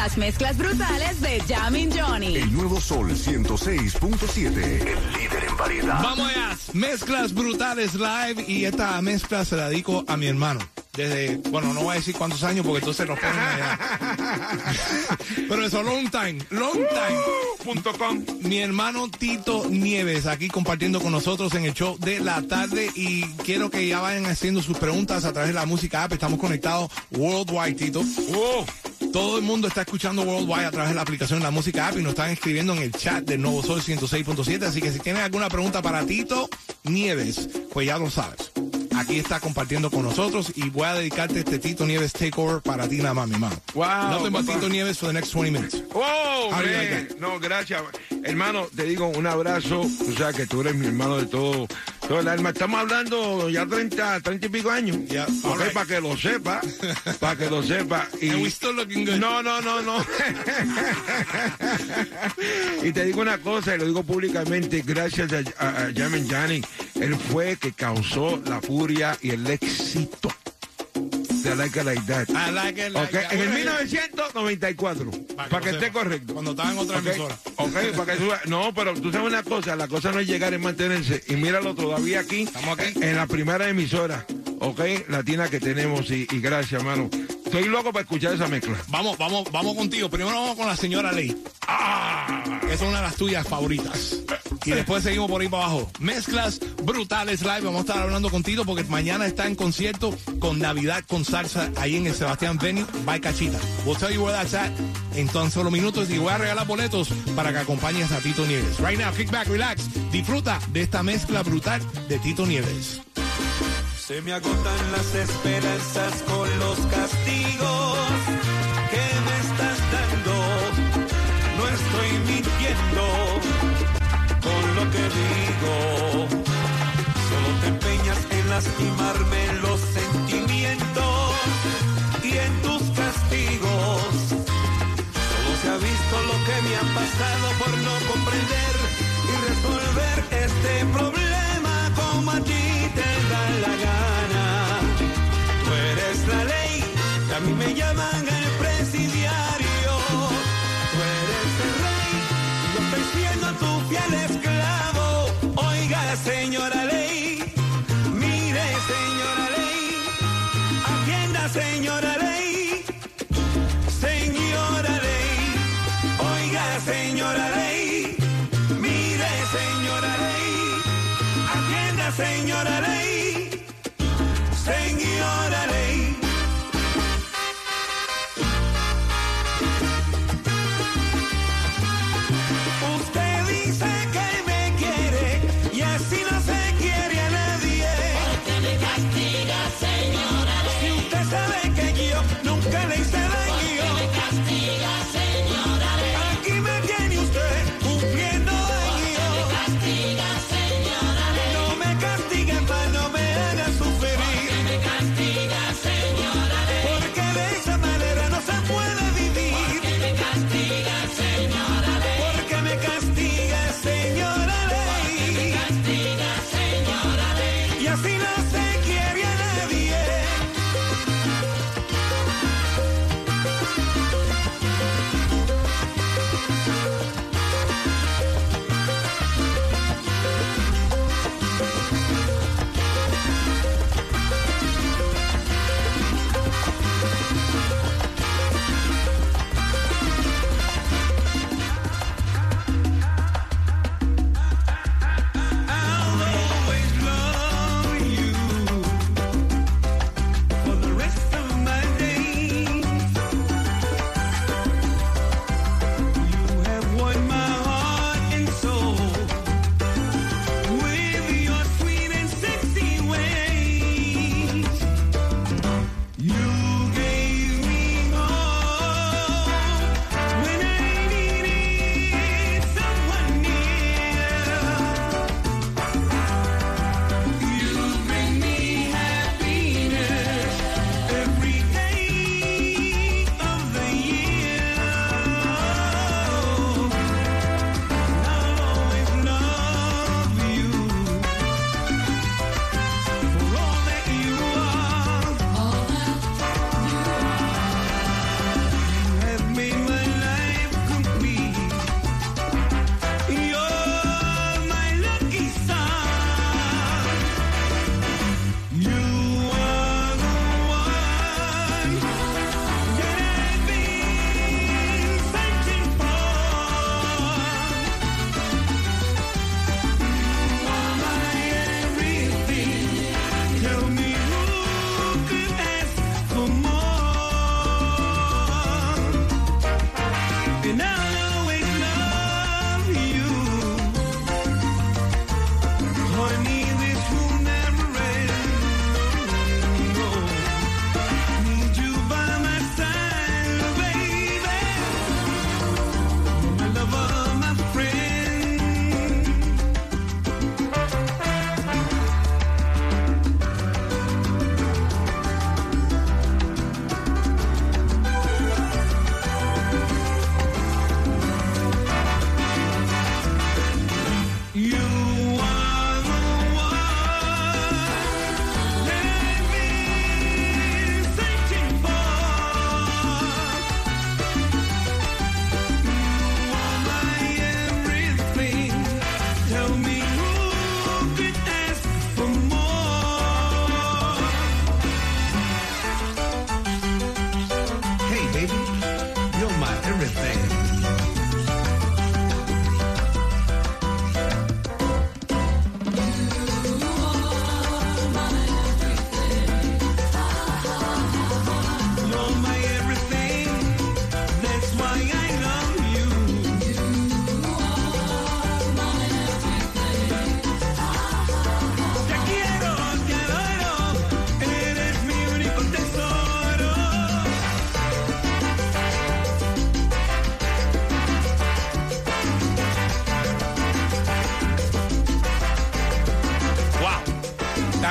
Las mezclas brutales de Jamin Johnny. El nuevo Sol 106.7, el líder en variedad. Vamos allá, mezclas brutales live y esta mezcla se la dedico a mi hermano. Desde, bueno, no voy a decir cuántos años porque entonces nos ponen allá. Pero eso, long time, long time. Punto com. Mi hermano Tito Nieves aquí compartiendo con nosotros en el show de la tarde y quiero que ya vayan haciendo sus preguntas a través de la música app. Estamos conectados worldwide, Tito. Todo el mundo está escuchando Worldwide a través de la aplicación de la música app y nos están escribiendo en el chat del Nuevo Sol 106.7. Así que si tienen alguna pregunta para Tito Nieves, pues ya lo sabes. Aquí está compartiendo con nosotros y voy a dedicarte este Tito Nieves Takeover para ti nada más, mi hermano. Wow, Nothing but. Tito Nieves for the next 20 minutes. ¡Oh, man! like? No, gracias. Hermano, te digo un abrazo. Tú sabes que tú eres mi hermano de todo, todo el alma. Estamos hablando ya 30, 30 y pico años. Yeah, Ok, all right. para que lo sepa. para que lo sepa. Y, And we still looking good. No, no, no, no. y te digo una cosa, y lo digo públicamente, gracias a, a, a Jamen Jani. Él fue que causó la furia y el éxito Like It Like That. I like it, like Ok, that. en el Bueno, 1994, para que, esté correcto. Cuando estaba en otra emisora. ok, para que veas. No, pero tú sabes una cosa, la cosa no es llegar es mantenerse. Y míralo todavía aquí, Estamos aquí. en la primera emisora, ok, latina que tenemos. Y, y gracias, hermano. Estoy loco para escuchar esa mezcla. Vamos, vamos, vamos contigo. Primero vamos con la señora Ley. Ah, es una de las tuyas favoritas. Y después seguimos por ahí para abajo. Mezclas brutales live. Vamos a estar hablando contigo porque mañana está en concierto con Navidad con salsa ahí en el Sebastián Venue by Cachita. We'll tell you where that's at en tan solo minutos y voy a regalar boletos para que acompañes a Tito Nieves. Right now, kick back, relax. Disfruta de esta mezcla brutal de Tito Nieves. Se me agotan las esperanzas con los castigos con lo que digo. Solo te empeñas en lastimarme los sentimientos y en tus castigos. Solo se ha visto lo que me ha pasado por no comprender y resolver señora ley,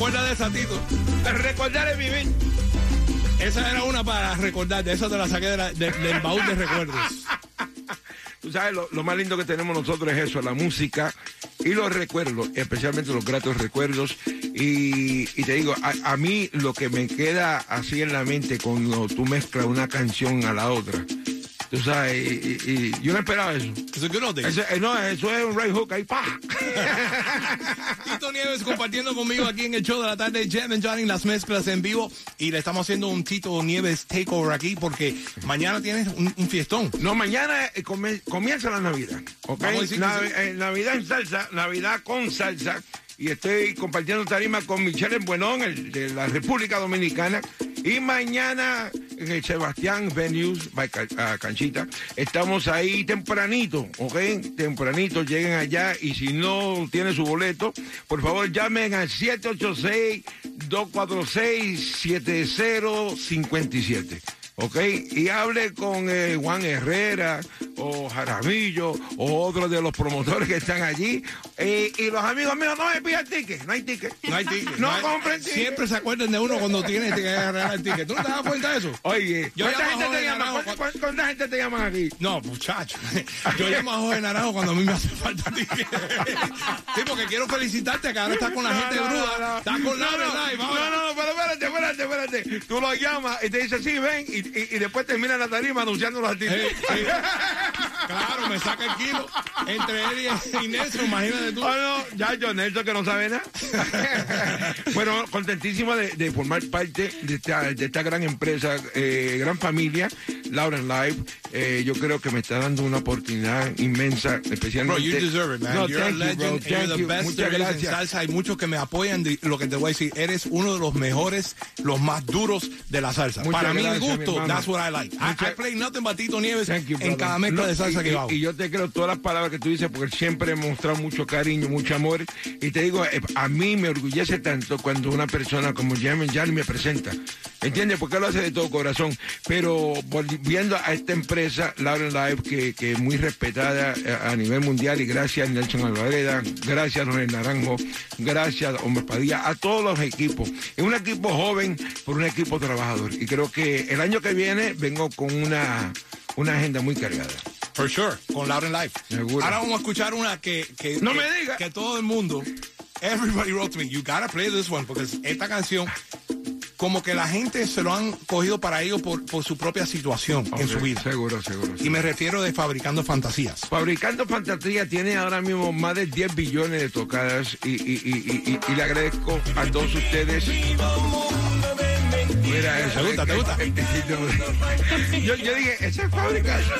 esa, Tito. Recordar es vivir. Esa era una para recordar. De esa te la saqué de la- de- del baúl de recuerdos. Tú sabes, lo, lo más lindo que tenemos nosotros es eso, la música y los recuerdos, especialmente los gratos recuerdos. Y, y te digo, a, a mí lo que me queda así en la mente cuando tú mezclas una canción a la otra, tú sabes, y, y- y yo no esperaba eso. Eso old days. Eso, eh, no, eso es un right hook ahí, pa. Tito Nieves compartiendo conmigo aquí en el show de la tarde, Jam and Johnny, las mezclas en vivo. Y le estamos haciendo un Tito Nieves takeover aquí porque mañana tienes un, un fiestón. No, mañana eh, come- comienza la Navidad, eh, Navidad en salsa, Navidad con salsa. Y estoy compartiendo tarima con Michelle Buenón, el de la República Dominicana. Y mañana en el Sebastián Venues, Canchita, estamos ahí tempranito, ¿ok? Tempranito, lleguen allá y si no tiene su boleto, por favor llamen al 786-246-7057. ¿Ok? Y hable con eh, Juan Herrera o Jaramillo o otros de los promotores que están allí. Eh, y los amigos míos, no me pidan ticket, no hay ticket. No hay ticket. No, compren ticket. Siempre se acuerdan de uno cuando tiene que agarrar el ticket. ¿Tú no te das cuenta de eso? Oye, Yo ¿cuánta gente te llama? ¿Cuánta, cuánta- cuánta gente te llaman aquí? No, muchacho. Yo llamo a Jorge Naranjo cuando a mí me hace falta ticket. Sí, porque quiero felicitarte que ahora estás con la gente No, bruda. Estás con la no, no, verdad. no, no, pero espérate, espérate, espérate. Tú lo llamas y te dice, sí, ven, y, y, y después termina la tarima anunciándolo a ti. Claro, me saca el kilo. Entre él y- y Nelson, imagínate tú. Oh, no, ya yo, Nelson, que no sabe nada. bueno, contentísimo de, de formar parte de esta, de esta gran empresa, eh, gran familia, Lauren Live. Eh, yo creo que me está dando una oportunidad inmensa, especialmente. Bro, you deserve it, man. No, you're a you, legend and you're the you. best Muchas gracias. salsa. Hay muchos que me apoyan de lo que te voy a decir. Eres uno de los mejores, los más duros de la salsa. Muchas Para mí, mi mi gusto, hermano. that's what I like. I, Muchas- I play nothing but Tito Nieves you, en cada mezcla No, de salsa y, que hago. y yo te creo todas las palabras que tú dices porque siempre he mostrado mucho cariño, mucho amor. Y te digo, eh, a mí me orgullece tanto cuando una persona como Jamen Jan me presenta. ¿Entiendes? Porque lo hace de todo corazón. Pero volviendo a esta empresa, Lauren Live, que, que es muy respetada eh, a nivel mundial, y gracias Nelson Alvareda, gracias Ronel Naranjo, gracias Hombre Padilla, a todos los equipos. Es un equipo joven, pero un equipo trabajador. Y creo que el año que viene vengo con una, una agenda muy cargada. For sure, con Lauren Live. Seguro. Ahora vamos a escuchar una que, que, No que- me diga. que todo el mundo, everybody wrote to me, you gotta play this one, porque esta canción, como que la gente se lo han cogido para ellos por, por su propia situación en su vida. Seguro, seguro. Y me refiero de fabricando fantasías. Fabricando Fantasía tiene ahora mismo más de 10 billones de tocadas y, y- y- y- y le agradezco a todos ustedes. Mira eso. ¿Te gusta, te gusta? Yo, yo dije, esa es fábrica.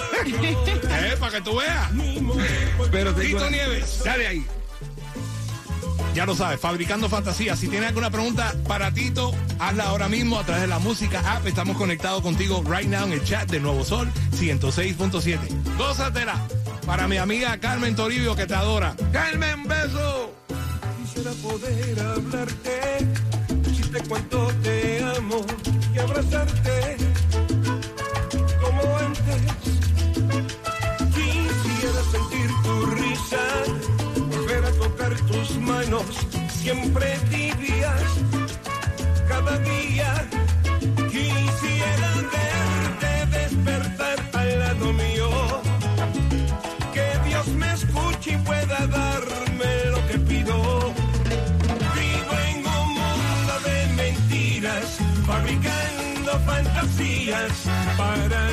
Eh, para que tú veas. Pero te digo, Tito Nieves. Dale ahí. Ya lo sabes, fabricando fantasías. Si tienes alguna pregunta para Tito, hazla ahora mismo a través de la música app. Estamos conectados contigo right now en el chat de Nuevo Sol 106.7. Gózatela para mi amiga Carmen Toribio que te adora. Carmen, beso. Quisiera poder hablarte, decirte cuánto te amo y abrazarte siempre tibias, cada día. Quisiera verte despertar al lado mío que Dios me escuche y pueda darme lo que pido. Vivo en un mundo de mentiras, fabricando fantasías para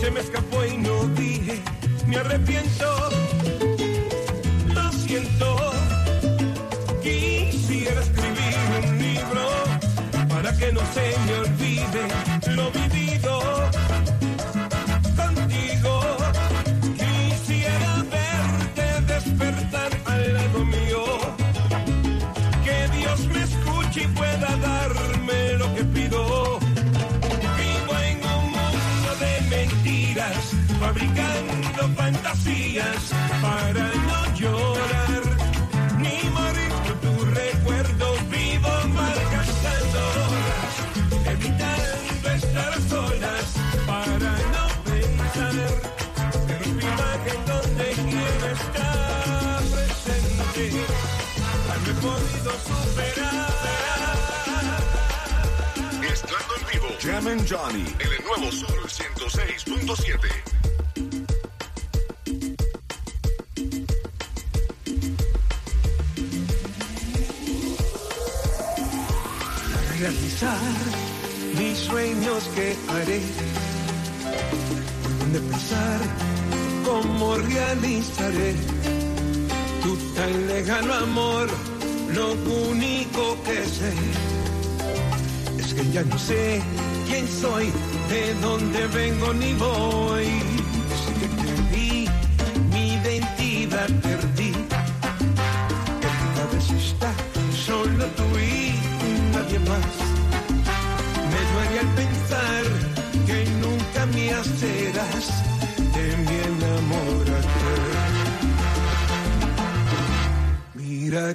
se me escapó y no dije, me arrepiento, para no llorar. Ni morir con tu recuerdo vivo malgastando horas, evitando estar solas para no pensar. Pero mi imagen donde quiera está presente, he podido superar. Estando en vivo, Jam and Johnny en el nuevo Sol 106.7. realizar mis sueños que haré. Dónde pensar cómo realizaré tu tan lejano amor. Lo único que sé es que ya no sé quién soy, de dónde vengo ni voy. Mira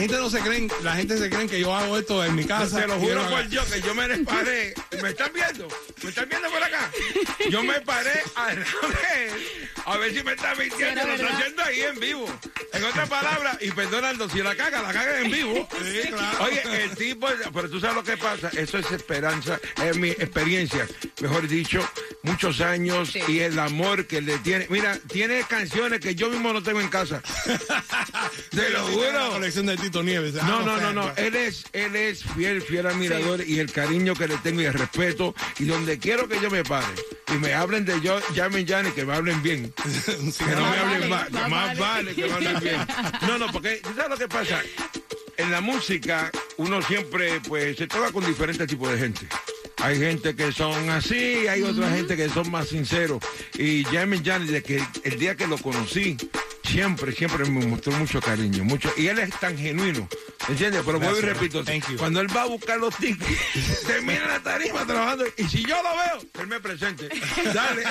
gente no se creen, la gente se creen que yo hago esto en mi casa. Te lo juro yo por Dios que yo me paré. ¿Me están viendo? ¿Me están viendo por acá? Yo me paré a la vez. A ver si me está mintiendo. Sí, Lo estoy haciendo ahí en vivo. En otras palabras, y perdonando, si la caga, la caga en vivo. Sí, claro. Oye, el tipo, pero tú sabes lo que pasa. Eso es esperanza, es mi experiencia. Mejor dicho, muchos años Sí. y el amor que le tiene. Mira, tiene canciones que yo mismo no tengo en casa. Te lo La juro. colección de Tito Nieves. Ah, No, no, no, no. Él es, él es fiel, fiel admirador y el cariño que le tengo y el respeto. Y donde quiero que yo me pare y me hablen de yo, llamen Yanni, que me hablen bien. Sí, Que no me hablen vale, mal. más Más vale. vale que me hablen bien. No, no, porque ¿tú sabes lo que pasa? En la música uno siempre pues se toca con diferentes tipos de gente. Hay gente que son así, hay otra gente que son más sinceros. Y James Yanni, de que el día que lo conocí, siempre, siempre me mostró mucho cariño, mucho. Y él es tan genuino. ¿Entiendes? Pero vuelvo y repito, cuando él va a buscar los tickets, termina la tarima trabajando y si yo lo veo, él me presente. Dale.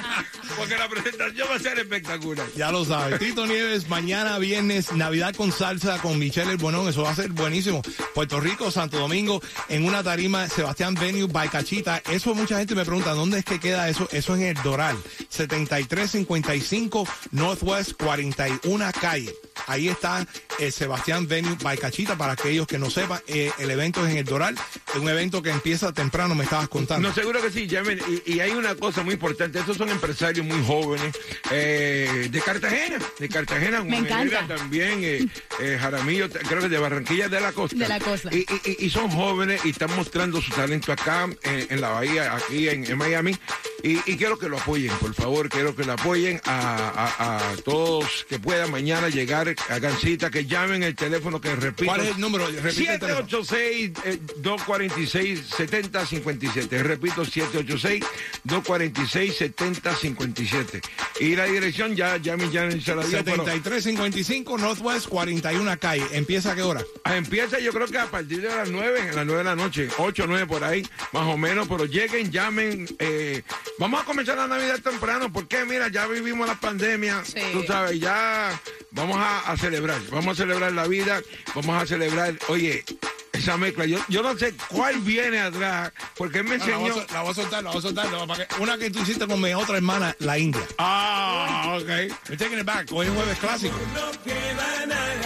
Porque la presentación va a ser espectacular. Ya lo sabes. Tito Nieves, mañana viernes, Navidad con salsa con Michelle El Bonón. Eso va a ser buenísimo. Puerto Rico, Santo Domingo, en una tarima, Sebastián Venue, Baicachita. Eso mucha gente me pregunta, ¿dónde es que queda eso? Eso es en el Doral. 7355 Northwest 41 calle. Ahí está eh, Sebastián Venue Baicachita. Para aquellos que no sepan, eh, el evento es en el Doral. Es un evento que empieza temprano, me estabas contando. No, seguro que sí, llamen. Y, y hay una cosa muy importante. Estos son empresarios muy jóvenes eh, de Cartagena. De Cartagena. Me encanta. También eh, eh, Jaramillo, creo que de Barranquilla de la Costa. De la costa. Y, y- y- y son jóvenes y están mostrando su talento acá en, en la bahía, aquí en, en Miami. Y, y quiero que lo apoyen, por favor, quiero que lo apoyen a, a- a todos que puedan mañana llegar, hagan cita, que llamen el teléfono que repito. ¿Cuál es el número? Repite el teléfono. 786-246-7057. Repito, 786-246-7057. Y la dirección ya, ya ya se la dio, pero 7355 Northwest 41 calle. ¿Empieza a qué hora? empieza yo creo que a partir de las 9, a las 9 de la noche, 8 o 9 por ahí, más o menos, pero lleguen, llamen. eh, vamos a comenzar la Navidad temprano, porque mira, ya vivimos la pandemia, Sí. tú sabes, ya vamos a, a celebrar, vamos a celebrar la vida, vamos a celebrar, oye, esa mezcla, yo, yo no sé cuál viene atrás, porque él me No, la, voy a, enseñó... la voy a soltar, la voy a soltar. la voy a- para que- una que tú hiciste con mi otra hermana, la India. Ah, ok. We're taking it back. Hoy es jueves clásico.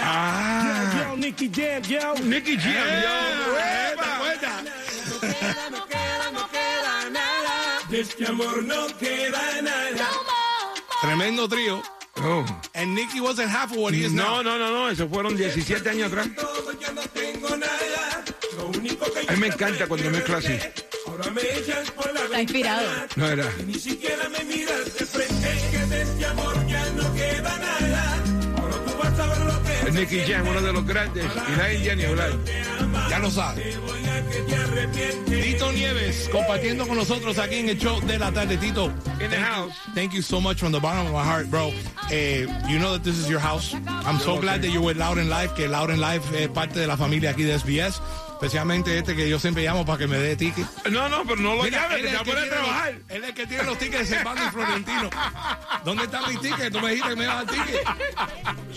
Ah, Yo, Nicky Jam, yo. Nicky Jam, yo. ¿Te ¡Epa! Este amor no queda nada. Tremendo trío. Oh. And Nicky wasn't half of what he is No, now. no, no, no, eso fueron 17 años atrás. Ya A mí me encanta cuando mezcla así. Ahora me echas por la Está inspirado. No era. Ni siquiera me miras de frente. Que de este amor ya no queda nada. Ahora tú vas a ver lo que El Nicky Jam, uno de los grandes. Y la India ni hablar. Ya lo sabes. Tito Nieves compartiendo con nosotros aquí en el show de la tarde. Tito, In the house. thank you so much from the bottom of my heart, bro. Eh, you know that this is your house. I'm so glad that you're with Loud and Live, que Loud and Live es parte de la familia aquí de SBS. Especialmente este que yo siempre llamo para que me dé ticket. No, no, pero no lo Mira, llames, que es te va el a que poner a tiene los- trabajar. Él es el que tiene los tickets de Servando y Florentino. ¿Dónde están mis tickets? Tú me dijiste que me ibas a dar ticket.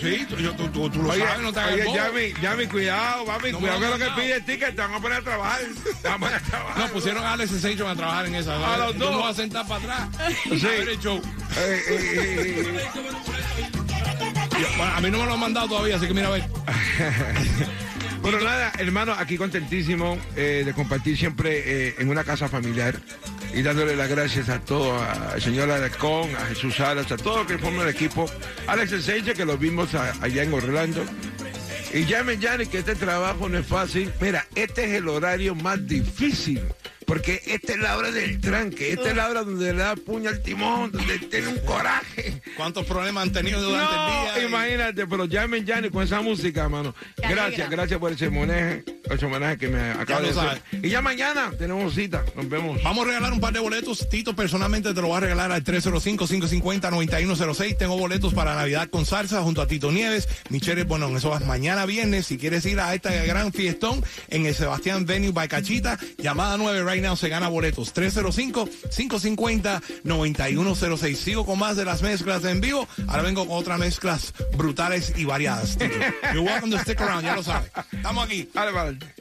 Sí, tú, yo- tú, tú- tú lo Oye, sabes, no te hagas oye. Yami, Yami, cuidado, mami, No cuidado que lo que pide el ticket, te van a poner a trabajar. Te van a poner a trabajar. No, pusieron a Alex Sensation a trabajar en esa. A los dos. me voy a sentar para atrás. Sí. A ver el show. Eh, eh, eh, eh. Yo- bueno, a mí no me lo han mandado todavía, así que mira a ver. Bueno, nada, hermano, aquí contentísimo eh, de compartir siempre eh, en una casa familiar y dándole las gracias a todos, al señor Alarcón, a Jesús Salas, a todos los que forman el equipo, Alex Enseña, que los vimos a- allá en Orlando. Y llamen, Yanni, que este trabajo no es fácil. Mira, este es el horario más difícil. Porque esta es la hora del tranque, esta es la hora donde le da puño al timón, donde tiene un coraje. ¿Cuántos problemas han tenido durante No, el día? imagínate, pero llamen Yanni con esa música, mano. Gracias, gracias por ese homenaje, ese homenaje que me acaba de hacer. Y ya mañana tenemos cita, nos vemos. Vamos a regalar un par de boletos. Tito personalmente te lo va a regalar al 305-550-9106. Tengo boletos para Navidad con salsa junto a Tito Nieves, Michelle Bonón. Eso va mañana viernes. Si quieres ir a este gran fiestón en el Sebastián Venue by Cachita, llamada 9 right now se gana boletos. 305-550-9106. Sigo con más de las mezclas en vivo. Ahora vengo con otras mezclas brutales y variadas. Tito. You're welcome to stick around, ya lo sabes. Estamos aquí. Vale, vale.